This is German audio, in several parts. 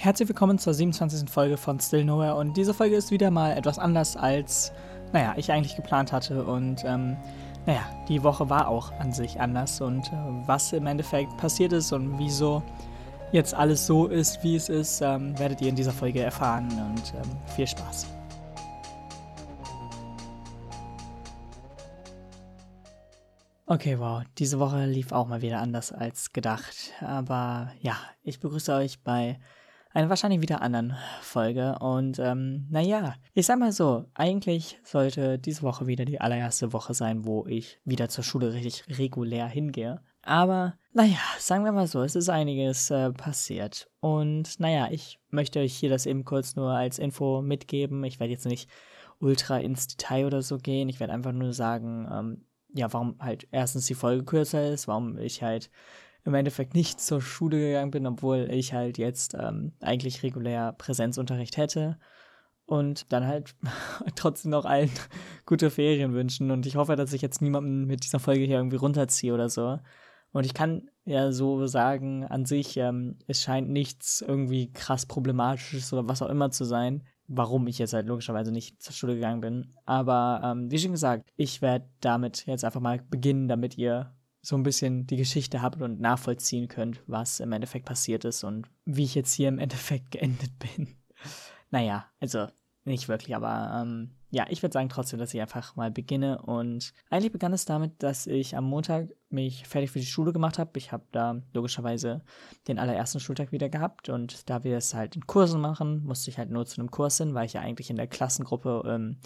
Herzlich willkommen zur 27. Folge von Still Nowhere. Und diese Folge ist wieder mal etwas anders als, naja, ich eigentlich geplant hatte. Und, ähm, naja, die Woche war auch an sich anders. Und äh, was im Endeffekt passiert ist und wieso jetzt alles so ist, wie es ist, ähm, werdet ihr in dieser Folge erfahren. Und ähm, viel Spaß. Okay, wow, diese Woche lief auch mal wieder anders als gedacht, aber ja, ich begrüße euch bei einer wahrscheinlich wieder anderen Folge. Und ähm, naja, ich sag mal so, eigentlich sollte diese Woche wieder die allererste Woche sein, wo ich wieder zur Schule richtig regulär hingehe. Aber naja, sagen wir mal so, es ist einiges äh, passiert. Und naja, ich möchte euch hier das eben kurz nur als Info mitgeben. Ich werde jetzt nicht ultra ins Detail oder so gehen. Ich werde einfach nur sagen, ähm, ja, warum halt erstens die Folge kürzer ist, warum ich halt im Endeffekt nicht zur Schule gegangen bin, obwohl ich halt jetzt ähm, eigentlich regulär Präsenzunterricht hätte. Und dann halt trotzdem noch allen gute Ferien wünschen. Und ich hoffe, dass ich jetzt niemanden mit dieser Folge hier irgendwie runterziehe oder so. Und ich kann ja so sagen, an sich, ähm, es scheint nichts irgendwie krass problematisches oder was auch immer zu sein, warum ich jetzt halt logischerweise nicht zur Schule gegangen bin. Aber ähm, wie schon gesagt, ich werde damit jetzt einfach mal beginnen, damit ihr so ein bisschen die Geschichte habt und nachvollziehen könnt, was im Endeffekt passiert ist und wie ich jetzt hier im Endeffekt geendet bin. naja, also nicht wirklich, aber ähm, ja, ich würde sagen trotzdem, dass ich einfach mal beginne. Und eigentlich begann es damit, dass ich am Montag mich fertig für die Schule gemacht habe. Ich habe da logischerweise den allerersten Schultag wieder gehabt. Und da wir es halt in Kursen machen, musste ich halt nur zu einem Kurs hin, weil ich ja eigentlich in der Klassengruppe ähm,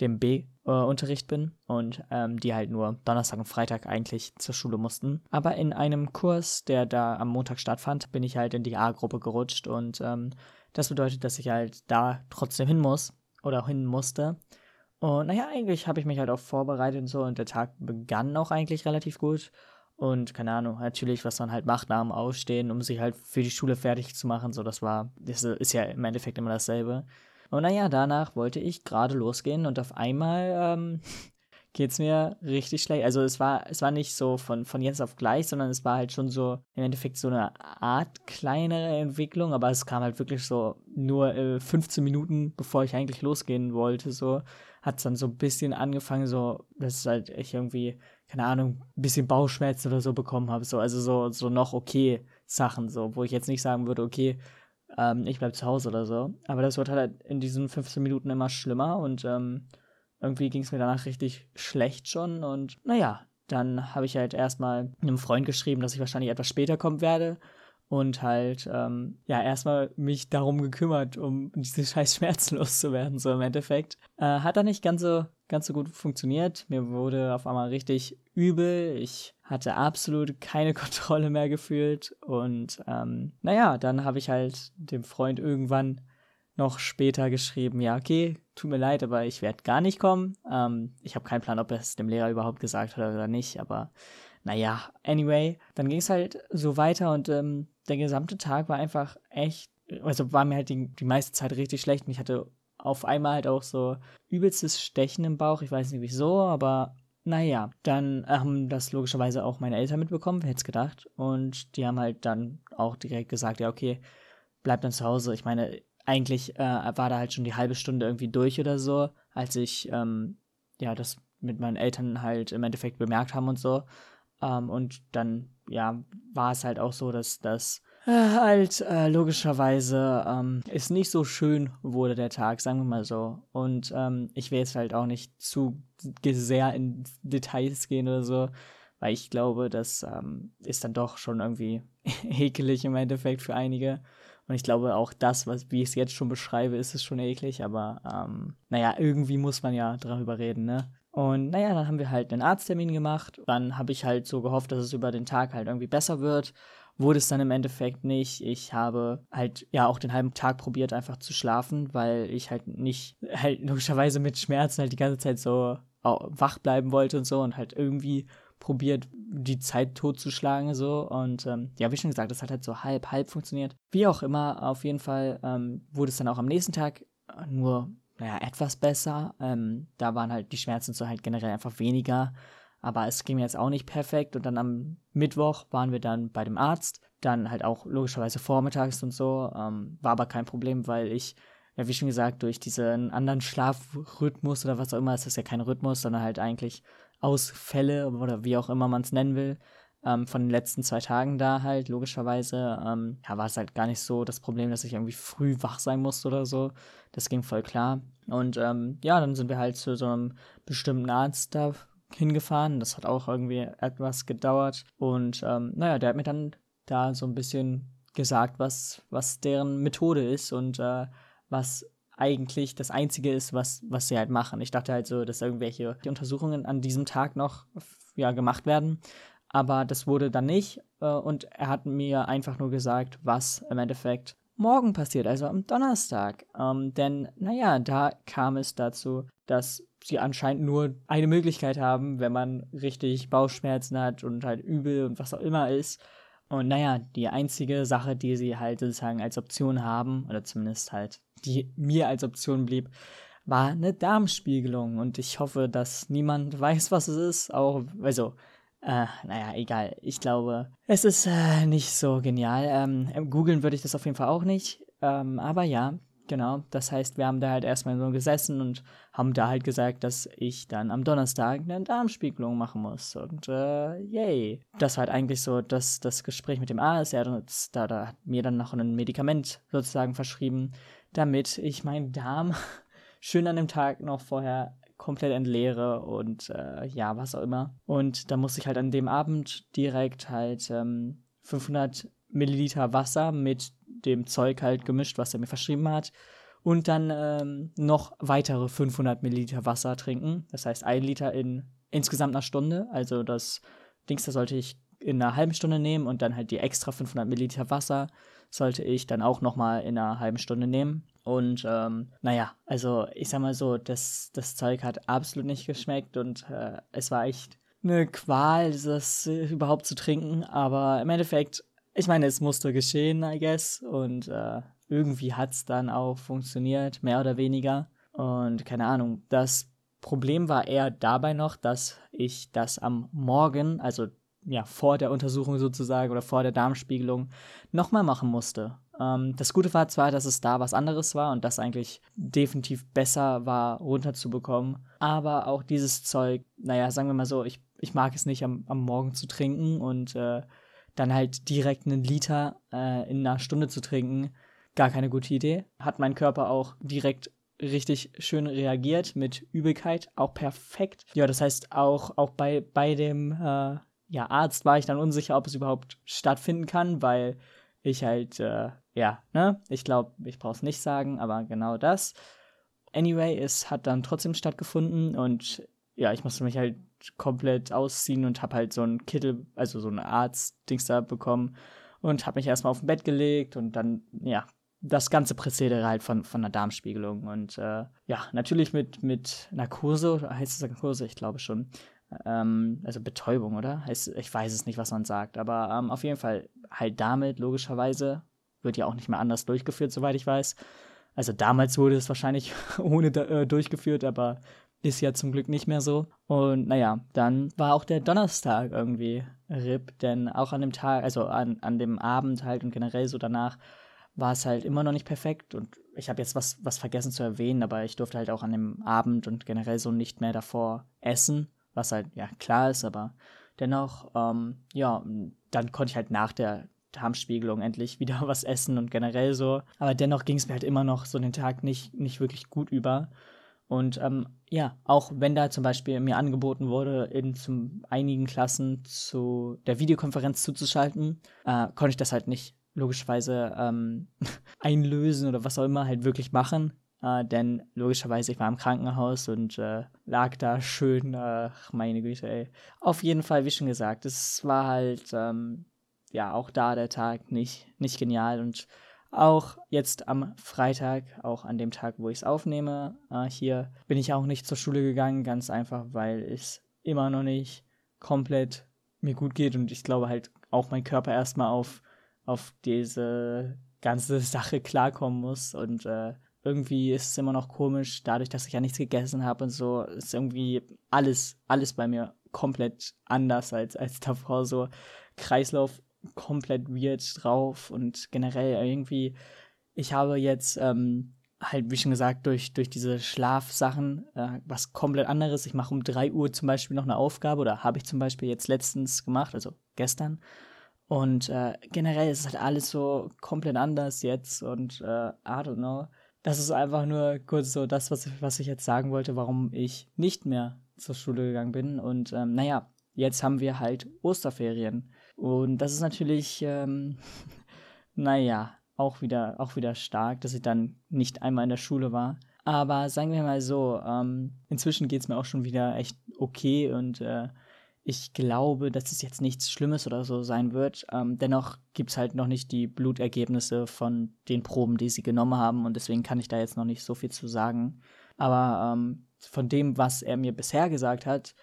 dem B-Unterricht bin und ähm, die halt nur Donnerstag und Freitag eigentlich zur Schule mussten. Aber in einem Kurs, der da am Montag stattfand, bin ich halt in die A-Gruppe gerutscht und ähm, das bedeutet, dass ich halt da trotzdem hin muss oder hin musste. Und naja, eigentlich habe ich mich halt auch vorbereitet und so und der Tag begann auch eigentlich relativ gut. Und keine Ahnung, natürlich, was man halt macht nach dem Aufstehen, um sich halt für die Schule fertig zu machen. So, das war, das ist ja im Endeffekt immer dasselbe. Und naja, danach wollte ich gerade losgehen und auf einmal ähm, geht es mir richtig schlecht. Also es war, es war nicht so von, von jetzt auf gleich, sondern es war halt schon so im Endeffekt so eine Art kleinere Entwicklung, aber es kam halt wirklich so nur äh, 15 Minuten, bevor ich eigentlich losgehen wollte, so hat es dann so ein bisschen angefangen, so, dass halt ich irgendwie, keine Ahnung, ein bisschen Bauchschmerzen oder so bekommen habe. So, also so, so noch okay Sachen, so, wo ich jetzt nicht sagen würde, okay, ähm, ich bleib zu Hause oder so. Aber das wird halt in diesen 15 Minuten immer schlimmer und ähm, irgendwie ging es mir danach richtig schlecht schon. Und naja, dann habe ich halt erstmal einem Freund geschrieben, dass ich wahrscheinlich etwas später kommen werde. Und halt, ähm, ja, erstmal mich darum gekümmert, um diese scheiß Schmerzen loszuwerden, so im Endeffekt. Äh, hat dann nicht ganz so, ganz so gut funktioniert. Mir wurde auf einmal richtig übel. Ich hatte absolut keine Kontrolle mehr gefühlt. Und ähm, naja, dann habe ich halt dem Freund irgendwann noch später geschrieben, ja, okay, tut mir leid, aber ich werde gar nicht kommen. Ähm, ich habe keinen Plan, ob er es dem Lehrer überhaupt gesagt hat oder nicht, aber naja, anyway, dann ging es halt so weiter und ähm, der gesamte Tag war einfach echt, also war mir halt die, die meiste Zeit richtig schlecht und ich hatte auf einmal halt auch so übelstes Stechen im Bauch. Ich weiß nicht wieso, aber naja, dann haben das logischerweise auch meine Eltern mitbekommen, wer hätte es gedacht. Und die haben halt dann auch direkt gesagt, ja, okay, bleib dann zu Hause. Ich meine, eigentlich äh, war da halt schon die halbe Stunde irgendwie durch oder so, als ich, ähm, ja, das mit meinen Eltern halt im Endeffekt bemerkt haben und so. Ähm, und dann, ja, war es halt auch so, dass das halt äh, logischerweise ähm, ist nicht so schön wurde der Tag, sagen wir mal so. Und ähm, ich will jetzt halt auch nicht zu sehr in Details gehen oder so, weil ich glaube, das ähm, ist dann doch schon irgendwie ekelig im Endeffekt für einige. Und ich glaube auch das, was wie ich es jetzt schon beschreibe, ist es schon eklig, aber ähm, naja, irgendwie muss man ja darüber reden, ne? Und naja, dann haben wir halt einen Arzttermin gemacht. Dann habe ich halt so gehofft, dass es über den Tag halt irgendwie besser wird wurde es dann im Endeffekt nicht. Ich habe halt ja auch den halben Tag probiert, einfach zu schlafen, weil ich halt nicht, halt logischerweise mit Schmerzen halt die ganze Zeit so wach bleiben wollte und so und halt irgendwie probiert, die Zeit totzuschlagen so und ähm, ja, wie schon gesagt, das hat halt so halb, halb funktioniert. Wie auch immer, auf jeden Fall ähm, wurde es dann auch am nächsten Tag nur, naja, etwas besser. Ähm, da waren halt die Schmerzen so halt generell einfach weniger aber es ging jetzt auch nicht perfekt. Und dann am Mittwoch waren wir dann bei dem Arzt. dann halt auch logischerweise vormittags und so. Ähm, war aber kein Problem, weil ich, ja, wie schon gesagt, durch diesen anderen Schlafrhythmus oder was auch immer, es ist ja kein Rhythmus, sondern halt eigentlich Ausfälle oder wie auch immer man es nennen will, ähm, von den letzten zwei Tagen da halt, logischerweise, ähm, ja, war es halt gar nicht so das Problem, dass ich irgendwie früh wach sein musste oder so. Das ging voll klar. Und ähm, ja, dann sind wir halt zu so einem bestimmten Arzt da hingefahren. Das hat auch irgendwie etwas gedauert. Und ähm, naja, der hat mir dann da so ein bisschen gesagt, was, was deren Methode ist und äh, was eigentlich das Einzige ist, was, was sie halt machen. Ich dachte halt so, dass irgendwelche Untersuchungen an diesem Tag noch ja, gemacht werden aber das wurde dann nicht äh, und er hat mir einfach nur gesagt, was im Endeffekt morgen passiert, also am Donnerstag. Ähm, denn, naja, da kam es dazu, dass sie anscheinend nur eine Möglichkeit haben, wenn man richtig Bauchschmerzen hat und halt übel und was auch immer ist. Und naja, die einzige Sache, die sie halt sozusagen als Option haben, oder zumindest halt, die mir als Option blieb, war eine Darmspiegelung. Und ich hoffe, dass niemand weiß, was es ist. Auch, also, äh, naja, egal. Ich glaube, es ist äh, nicht so genial. Ähm, googeln würde ich das auf jeden Fall auch nicht. Ähm, aber ja, genau. Das heißt, wir haben da halt erstmal so gesessen und haben da halt gesagt, dass ich dann am Donnerstag eine Darmspiegelung machen muss. Und äh, yay. Das war halt eigentlich so das, das Gespräch mit dem Arzt. Er hat, da, da hat mir dann noch ein Medikament sozusagen verschrieben, damit ich meinen Darm schön an dem Tag noch vorher komplett entleere und äh, ja, was auch immer. Und da musste ich halt an dem Abend direkt halt ähm, 500 Milliliter Wasser mit dem Zeug halt gemischt, was er mir verschrieben hat. Und dann ähm, noch weitere 500 Milliliter Wasser trinken. Das heißt, ein Liter in insgesamt einer Stunde. Also das Dings, da sollte ich in einer halben Stunde nehmen und dann halt die extra 500 Milliliter Wasser sollte ich dann auch nochmal in einer halben Stunde nehmen. Und ähm, naja, also ich sag mal so, das, das Zeug hat absolut nicht geschmeckt und äh, es war echt eine Qual, das äh, überhaupt zu trinken. Aber im Endeffekt, ich meine, es musste geschehen, I guess. Und äh, irgendwie hat es dann auch funktioniert, mehr oder weniger. Und keine Ahnung, das Problem war eher dabei noch, dass ich das am Morgen, also ja, vor der Untersuchung sozusagen oder vor der Darmspiegelung nochmal machen musste. Ähm, das Gute war zwar, dass es da was anderes war und das eigentlich definitiv besser war, runterzubekommen, aber auch dieses Zeug, naja, sagen wir mal so, ich, ich mag es nicht am, am Morgen zu trinken und äh, dann halt direkt einen Liter äh, in einer Stunde zu trinken, gar keine gute Idee. Hat mein Körper auch direkt richtig schön reagiert mit Übelkeit, auch perfekt. Ja, das heißt auch, auch bei, bei dem äh, ja, Arzt war ich dann unsicher, ob es überhaupt stattfinden kann, weil ich halt, äh, ja, ne, ich glaube, ich brauche es nicht sagen, aber genau das. Anyway, es hat dann trotzdem stattgefunden und ja, ich musste mich halt komplett ausziehen und habe halt so einen Kittel, also so eine Arzt-Dings da bekommen und habe mich erstmal auf dem Bett gelegt und dann, ja, das ganze Präzedere halt von, von einer Darmspiegelung. Und äh, ja, natürlich mit, mit Narkose, heißt es Narkose, ich glaube schon, ähm, also Betäubung, oder? Heißt, ich weiß es nicht, was man sagt, aber ähm, auf jeden Fall halt damit, logischerweise, wird ja auch nicht mehr anders durchgeführt, soweit ich weiß. Also damals wurde es wahrscheinlich ohne äh, durchgeführt, aber ist ja zum Glück nicht mehr so. Und naja, dann war auch der Donnerstag irgendwie RIP, denn auch an dem Tag, also an, an dem Abend halt und generell so danach, war es halt immer noch nicht perfekt. Und ich habe jetzt was, was vergessen zu erwähnen, aber ich durfte halt auch an dem Abend und generell so nicht mehr davor essen was halt ja klar ist, aber dennoch, ähm, ja, dann konnte ich halt nach der Darmspiegelung endlich wieder was essen und generell so. Aber dennoch ging es mir halt immer noch so den Tag nicht, nicht wirklich gut über. Und ähm, ja, auch wenn da zum Beispiel mir angeboten wurde, in zum einigen Klassen zu der Videokonferenz zuzuschalten, äh, konnte ich das halt nicht logischerweise ähm, einlösen oder was auch immer halt wirklich machen. Äh, denn logischerweise, ich war im Krankenhaus und äh, lag da schön, ach meine Güte, ey. Auf jeden Fall, wie schon gesagt, es war halt, ähm, ja, auch da der Tag nicht, nicht genial und auch jetzt am Freitag, auch an dem Tag, wo ich es aufnehme, äh, hier bin ich auch nicht zur Schule gegangen, ganz einfach, weil es immer noch nicht komplett mir gut geht und ich glaube halt auch mein Körper erstmal auf, auf diese ganze Sache klarkommen muss und äh, irgendwie ist es immer noch komisch, dadurch, dass ich ja nichts gegessen habe und so, ist irgendwie alles, alles bei mir komplett anders als, als davor. So Kreislauf komplett weird drauf und generell irgendwie, ich habe jetzt ähm, halt, wie schon gesagt, durch, durch diese Schlafsachen äh, was komplett anderes. Ich mache um 3 Uhr zum Beispiel noch eine Aufgabe oder habe ich zum Beispiel jetzt letztens gemacht, also gestern. Und äh, generell ist halt alles so komplett anders jetzt und äh, I don't know. Das ist einfach nur kurz so das, was was ich jetzt sagen wollte, warum ich nicht mehr zur Schule gegangen bin. Und ähm, naja, jetzt haben wir halt Osterferien. Und das ist natürlich, ähm, naja, auch wieder, auch wieder stark, dass ich dann nicht einmal in der Schule war. Aber sagen wir mal so, ähm, inzwischen geht es mir auch schon wieder echt okay und äh, ich glaube, dass es jetzt nichts Schlimmes oder so sein wird. Ähm, dennoch gibt es halt noch nicht die Blutergebnisse von den Proben, die sie genommen haben und deswegen kann ich da jetzt noch nicht so viel zu sagen. Aber ähm, von dem, was er mir bisher gesagt hat,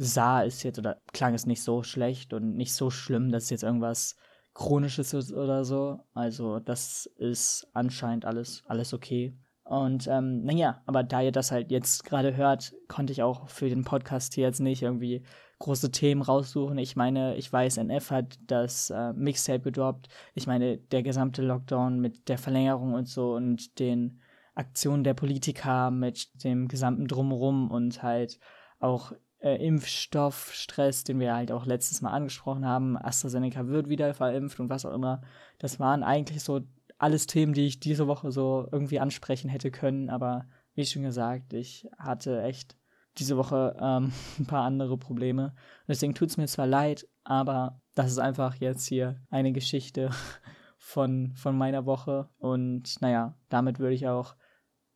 sah es jetzt oder klang es nicht so schlecht und nicht so schlimm, dass es jetzt irgendwas Chronisches ist oder so. Also das ist anscheinend alles, alles okay. Und ähm, naja, aber da ihr das halt jetzt gerade hört, konnte ich auch für den Podcast hier jetzt nicht irgendwie große Themen raussuchen. Ich meine, ich weiß, NF hat das äh, Mixtape gedroppt. Ich meine, der gesamte Lockdown mit der Verlängerung und so und den Aktionen der Politiker mit dem gesamten Drumherum und halt auch äh, Impfstoffstress, den wir halt auch letztes Mal angesprochen haben. AstraZeneca wird wieder verimpft und was auch immer. Das waren eigentlich so alles Themen, die ich diese Woche so irgendwie ansprechen hätte können. Aber wie schon gesagt, ich hatte echt diese Woche ähm, ein paar andere Probleme. Deswegen tut es mir zwar leid, aber das ist einfach jetzt hier eine Geschichte von, von meiner Woche. Und naja, damit würde ich auch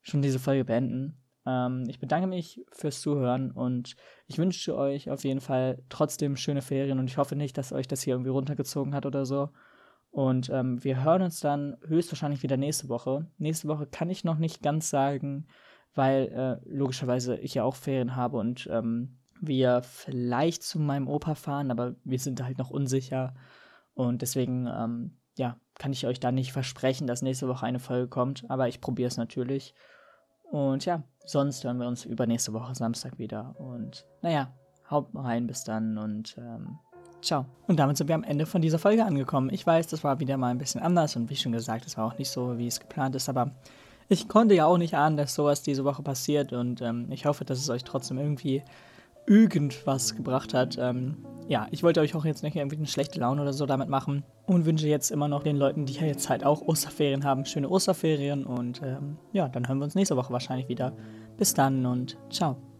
schon diese Folge beenden. Ähm, ich bedanke mich fürs Zuhören und ich wünsche euch auf jeden Fall trotzdem schöne Ferien und ich hoffe nicht, dass euch das hier irgendwie runtergezogen hat oder so. Und ähm, wir hören uns dann höchstwahrscheinlich wieder nächste Woche. Nächste Woche kann ich noch nicht ganz sagen, weil äh, logischerweise ich ja auch Ferien habe und ähm, wir vielleicht zu meinem Opa fahren, aber wir sind halt noch unsicher. Und deswegen, ähm, ja, kann ich euch da nicht versprechen, dass nächste Woche eine Folge kommt, aber ich probiere es natürlich. Und ja, sonst hören wir uns übernächste Woche Samstag wieder. Und naja, haut rein bis dann und ähm, ciao. Und damit sind wir am Ende von dieser Folge angekommen. Ich weiß, das war wieder mal ein bisschen anders und wie schon gesagt, es war auch nicht so, wie es geplant ist, aber ich konnte ja auch nicht ahnen, dass sowas diese Woche passiert und ähm, ich hoffe, dass es euch trotzdem irgendwie irgendwas gebracht hat. Ähm, ja, ich wollte euch auch jetzt nicht irgendwie eine schlechte Laune oder so damit machen und wünsche jetzt immer noch den Leuten, die ja jetzt halt auch Osterferien haben, schöne Osterferien und ähm, ja, dann hören wir uns nächste Woche wahrscheinlich wieder. Bis dann und ciao.